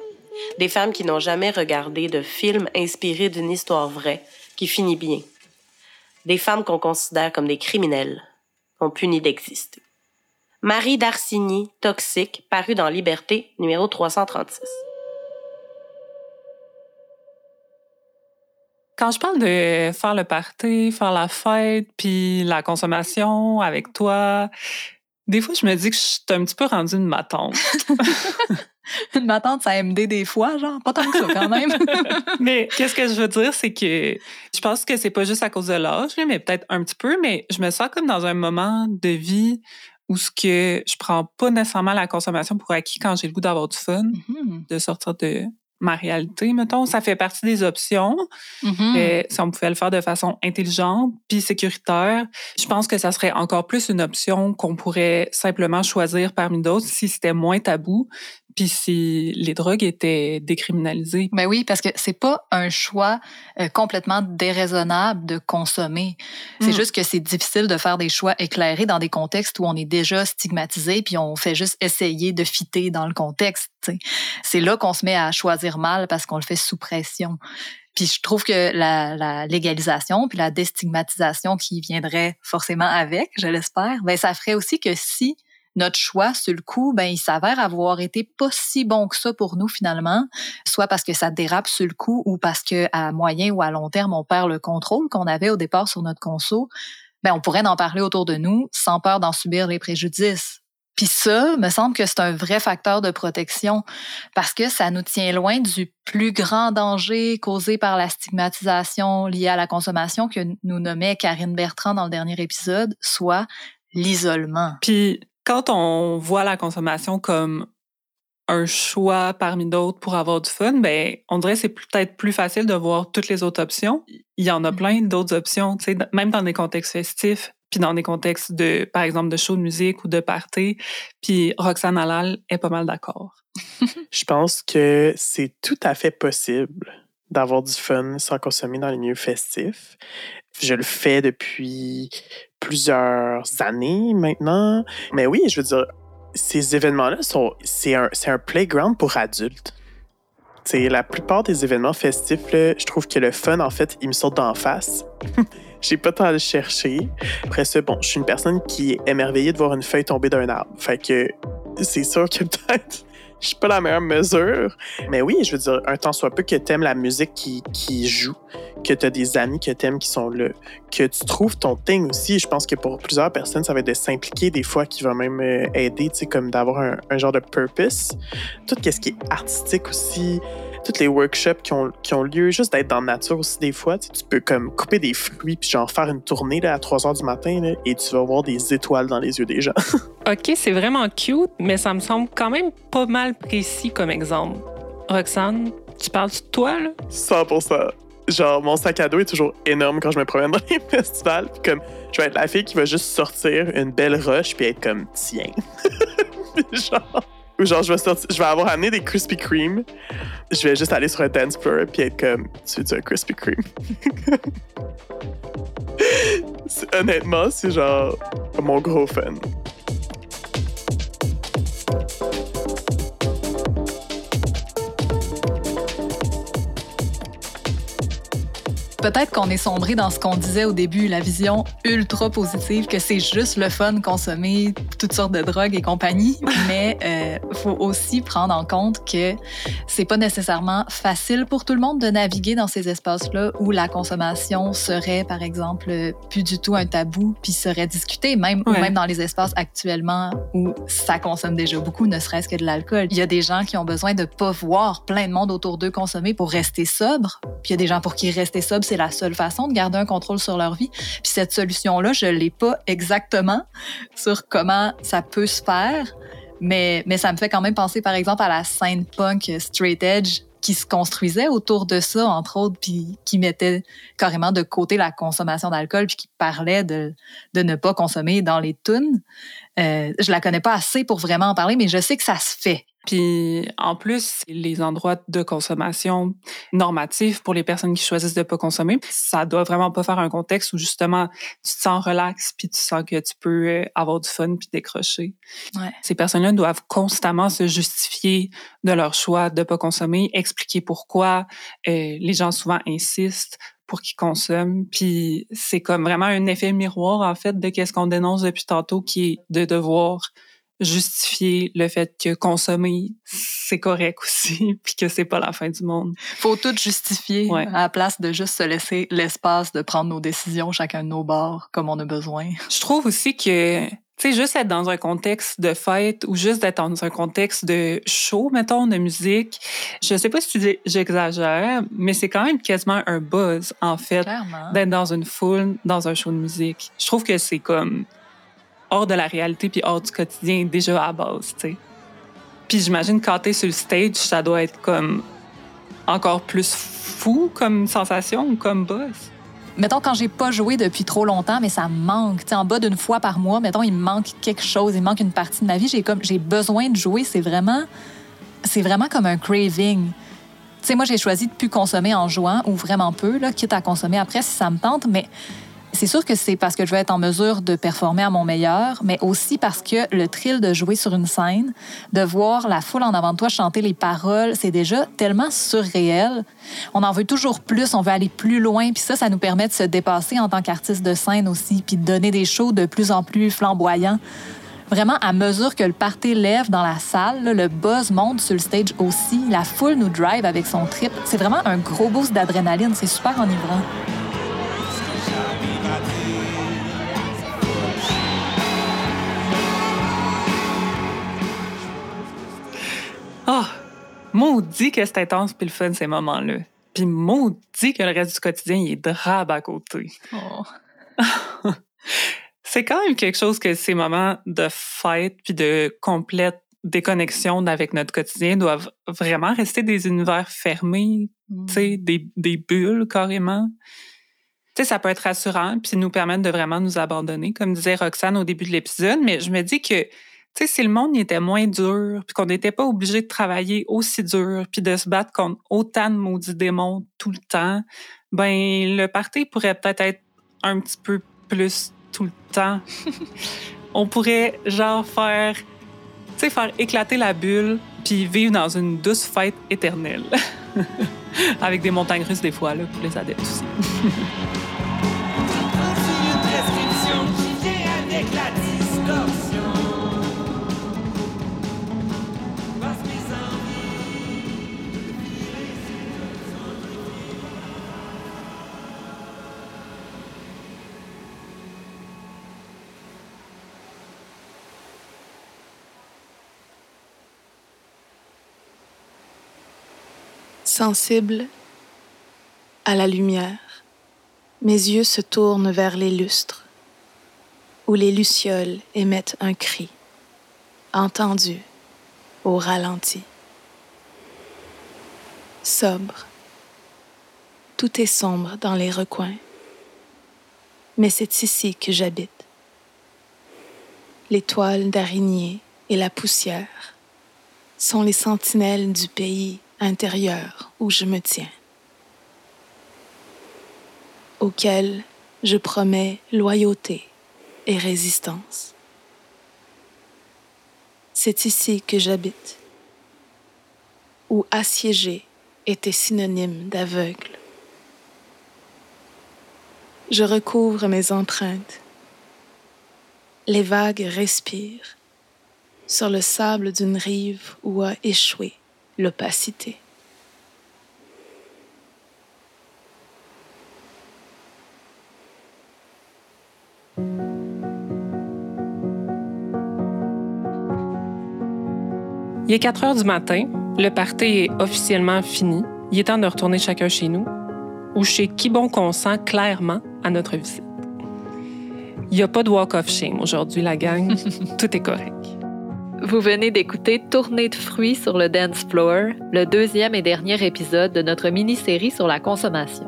Des femmes qui n'ont jamais regardé de film inspiré d'une histoire vraie, qui finit bien. Des femmes qu'on considère comme des criminels, qu'on punit d'exister. Marie d'Arsigny, Toxique, paru dans Liberté, numéro 336. Quand je parle de faire le party, faire la fête, puis la consommation avec toi, des fois, je me dis que je suis un petit peu rendue une matante. une matante, ça MD des fois, genre, pas tant que ça quand même. mais qu'est-ce que je veux dire, c'est que je pense que c'est pas juste à cause de l'âge, mais peut-être un petit peu, mais je me sens comme dans un moment de vie où ce que je prends pas nécessairement la consommation pour acquis quand j'ai le goût d'avoir du fun, mm-hmm. de sortir de ma réalité, mettons. Ça fait partie des options. Mm-hmm. si on pouvait le faire de façon intelligente puis sécuritaire, je pense que ça serait encore plus une option qu'on pourrait simplement choisir parmi d'autres si c'était moins tabou puis si les drogues étaient décriminalisées. Ben oui, parce que c'est pas un choix euh, complètement déraisonnable de consommer. C'est mm. juste que c'est difficile de faire des choix éclairés dans des contextes où on est déjà stigmatisé puis on fait juste essayer de fitter dans le contexte. C'est là qu'on se met à choisir mal parce qu'on le fait sous pression. Puis je trouve que la, la, légalisation puis la déstigmatisation qui viendrait forcément avec, je l'espère, ben ça ferait aussi que si notre choix sur le coup, ben il s'avère avoir été pas si bon que ça pour nous finalement, soit parce que ça dérape sur le coup ou parce que à moyen ou à long terme on perd le contrôle qu'on avait au départ sur notre conso. Ben on pourrait en parler autour de nous sans peur d'en subir les préjudices. Puis ça, me semble que c'est un vrai facteur de protection parce que ça nous tient loin du plus grand danger causé par la stigmatisation liée à la consommation que nous nommait Karine Bertrand dans le dernier épisode, soit l'isolement. Puis quand on voit la consommation comme un choix parmi d'autres pour avoir du fun, ben on dirait que c'est peut-être plus facile de voir toutes les autres options. Il y en a Mm. plein d'autres options, tu sais, même dans des contextes festifs, puis dans des contextes de, par exemple, de show de musique ou de party. Puis Roxane Halal est pas mal d'accord. Je pense que c'est tout à fait possible d'avoir du fun sans consommer dans les milieux festifs. Je le fais depuis plusieurs années maintenant. Mais oui, je veux dire, ces événements-là sont, c'est un, c'est un playground pour adultes. C'est la plupart des événements festifs, là, je trouve que le fun, en fait, il me saute d'en face. J'ai pas tant à le chercher. Après ça, bon, je suis une personne qui est émerveillée de voir une feuille tomber d'un arbre. Fait que c'est sûr que peut-être je suis pas la meilleure mesure. Mais oui, je veux dire, un temps soit peu que t'aimes la musique qui, qui joue, que t'as des amis que t'aimes qui sont là, que tu trouves ton thing aussi. Je pense que pour plusieurs personnes, ça va être de s'impliquer des fois qui va même euh, aider, tu sais, comme d'avoir un, un genre de purpose. Tout ce qui est artistique aussi, tous les workshops qui ont, qui ont lieu, juste d'être dans la nature aussi des fois. Tu, sais, tu peux comme couper des fruits puis genre faire une tournée là, à 3 heures du matin là, et tu vas voir des étoiles dans les yeux des gens. OK, c'est vraiment cute, mais ça me semble quand même pas mal précis comme exemple. Roxane, tu parles de toi, là? 100 Genre, mon sac à dos est toujours énorme quand je me promène dans les festivals. Puis comme, je vais être la fille qui va juste sortir une belle roche puis être comme, tiens. Genre, ou genre, je vais, sortir, je vais avoir amené des Krispy Kreme. Je vais juste aller sur un dance floor puis être comme, tu veux un Krispy Kreme? Honnêtement, c'est genre mon gros fun. Peut-être qu'on est sombré dans ce qu'on disait au début, la vision ultra positive, que c'est juste le fun consommer toutes sortes de drogues et compagnie, mais euh, faut aussi prendre en compte que c'est pas nécessairement facile pour tout le monde de naviguer dans ces espaces-là où la consommation serait, par exemple, plus du tout un tabou, puis serait discuté, même Ouais. même dans les espaces actuellement où ça consomme déjà beaucoup, ne serait-ce que de l'alcool. Il y a des gens qui ont besoin de pas voir plein de monde autour d'eux consommer pour rester sobre. Puis il y a des gens pour qui rester sobre, c'est la seule façon de garder un contrôle sur leur vie. Puis cette solution-là, je l'ai pas exactement sur comment ça peut se faire, mais, mais ça me fait quand même penser, par exemple, à la scène punk straight edge qui se construisait autour de ça, entre autres, puis qui mettait carrément de côté la consommation d'alcool, puis qui parlait de, de ne pas consommer dans les tunes. Euh, je la connais pas assez pour vraiment en parler, mais je sais que ça se fait. Puis en plus, les endroits de consommation normatifs pour les personnes qui choisissent de pas consommer, ça doit vraiment pas faire un contexte où justement tu te sens relax puis tu sens que tu peux euh, avoir du fun puis décrocher. Ouais. Ces personnes-là doivent constamment se justifier de leur choix de pas consommer, expliquer pourquoi. Euh, les gens souvent insistent pour qu'ils consomment. Puis c'est comme vraiment un effet miroir en fait de qu'est-ce qu'on dénonce depuis tantôt, qui est de devoir justifier le fait que consommer c'est correct aussi puis que c'est pas la fin du monde. Faut tout justifier Ouais. à la place de juste se laisser l'espace de prendre nos décisions chacun de nos bords comme on a besoin. Je trouve aussi que tu sais juste être dans un contexte de fête ou juste d'être dans un contexte de show mettons de musique, je sais pas si tu dis- j'exagère, mais c'est quand même quasiment un buzz en fait d'être dans une foule dans un show de musique. Je trouve que c'est comme hors de la réalité puis hors du quotidien déjà à base. Puis j'imagine quand t'es sur le stage, ça doit être comme encore plus fou comme sensation ou comme buzz. Mettons, quand j'ai pas joué depuis trop longtemps, mais ça manque. En bas d'une fois par mois, mettons, il manque quelque chose, il manque une partie de ma vie. J'ai comme, j'ai besoin de jouer. C'est vraiment, c'est vraiment comme un craving. Moi, j'ai choisi de plus consommer en jouant ou vraiment peu, là, quitte à consommer après si ça me tente, mais c'est sûr que c'est parce que je veux être en mesure de performer à mon meilleur, mais aussi parce que le thrill de jouer sur une scène, de voir la foule en avant de toi chanter les paroles, c'est déjà tellement surréel. On en veut toujours plus, on veut aller plus loin, puis ça, ça nous permet de se dépasser en tant qu'artiste de scène aussi, puis de donner des shows de plus en plus flamboyants. Vraiment, à mesure que le party lève dans la salle, le buzz monte sur le stage aussi. La foule nous drive avec son trip. C'est vraiment un gros boost d'adrénaline. C'est super enivrant. Maudit que c'est intense puis le fun, ces moments-là. Puis maudit que le reste du quotidien, il est drabe à côté. c'est quand même quelque chose que ces moments de fête puis de complète déconnexion avec notre quotidien doivent vraiment rester des univers fermés, tu sais, des, des bulles carrément. Tu sais, ça peut être rassurant puis nous permettre de vraiment nous abandonner, comme disait Roxane au début de l'épisode, mais je me dis que tu sais, si le monde était moins dur, puis qu'on n'était pas obligé de travailler aussi dur, puis de se battre contre autant de maudits démons tout le temps, ben le parti pourrait peut-être être un petit peu plus tout le temps. On pourrait genre faire, tu sais, faire éclater la bulle, puis vivre dans une douce fête éternelle. Avec des montagnes russes des fois, là, pour les adeptes aussi. Sensible à la lumière, mes yeux se tournent vers les lustres, où les lucioles émettent un cri, entendu au ralenti. Sobre, tout est sombre dans les recoins, mais c'est ici que j'habite. Les toiles d'araignée et la poussière sont les sentinelles du pays intérieur où je me tiens, auquel je promets loyauté et résistance. C'est ici que j'habite, où assiégé était synonyme d'aveugle. Je recouvre mes empreintes. Les vagues respirent sur le sable d'une rive où a échoué l'opacité. Il est 4 heures du matin, le party est officiellement fini. Il est temps de retourner chacun chez nous, ou chez qui bon consent clairement à notre visite. Il n'y a pas de walk of shame aujourd'hui, la gang. Tout est correct. Vous venez d'écouter Tournée de fruits sur le dance floor, le deuxième et dernier épisode de notre mini-série sur la consommation.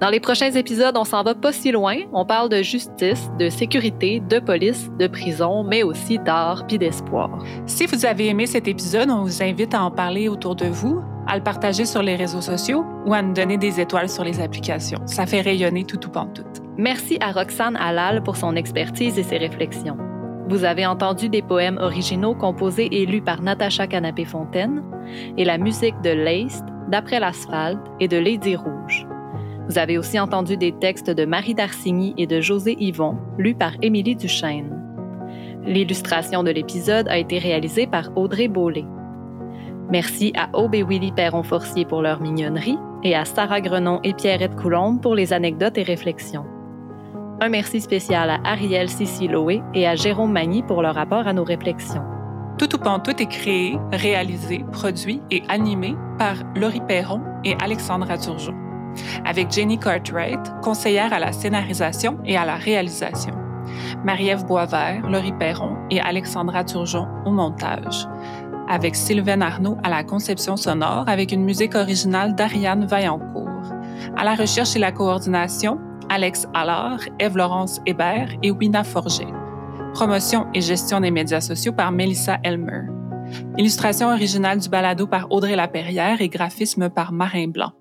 Dans les prochains épisodes, on s'en va pas si loin. On parle de justice, de sécurité, de police, de prison, mais aussi d'art puis d'espoir. Si vous avez aimé cet épisode, on vous invite à en parler autour de vous, à le partager sur les réseaux sociaux ou à nous donner des étoiles sur les applications. Ça fait rayonner tout ou tout. Merci à Roxane Halal pour son expertise et ses réflexions. Vous avez entendu des poèmes originaux composés et lus par Natacha Canapé-Fontaine et la musique de Leist, D'après l'asphalte et de Lady Rouge. Vous avez aussi entendu des textes de Marie Darcigny et de José Yvon, lus par Émilie Duchesne. L'illustration de l'épisode a été réalisée par Audrey Beaulé. Merci à Aube et Willy Perron-Forcier pour leur mignonnerie et à Sarah Grenon et Pierrette Coulombe pour les anecdotes et réflexions. Un merci spécial à Ariel Siciloé et à Jérôme Magny pour leur rapport à nos réflexions. Tout ou Pantoute est créé, réalisé, produit et animé par Laurie Perron et Alexandra Turgeon, avec Jenny Cartwright, conseillère à la scénarisation et à la réalisation, Marie-Ève Boisvert, Laurie Perron et Alexandra Turgeon au montage, avec Sylvain Arnaud à la conception sonore avec une musique originale d'Ariane Vaillancourt, à la recherche et la coordination, Alex Allard, Eve-Laurence Hébert et Wina Forget. Promotion et gestion des médias sociaux par Melissa Elmer. Illustration originale du balado par Audrey Laperrière et graphisme par Marin Blanc.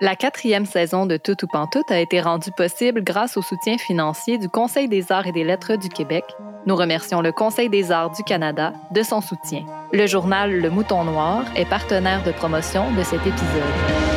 La quatrième saison de Tout ou Pantoute a été rendue possible grâce au soutien financier du Conseil des arts et des lettres du Québec. Nous remercions le Conseil des arts du Canada de son soutien. Le journal Le Mouton Noir est partenaire de promotion de cet épisode.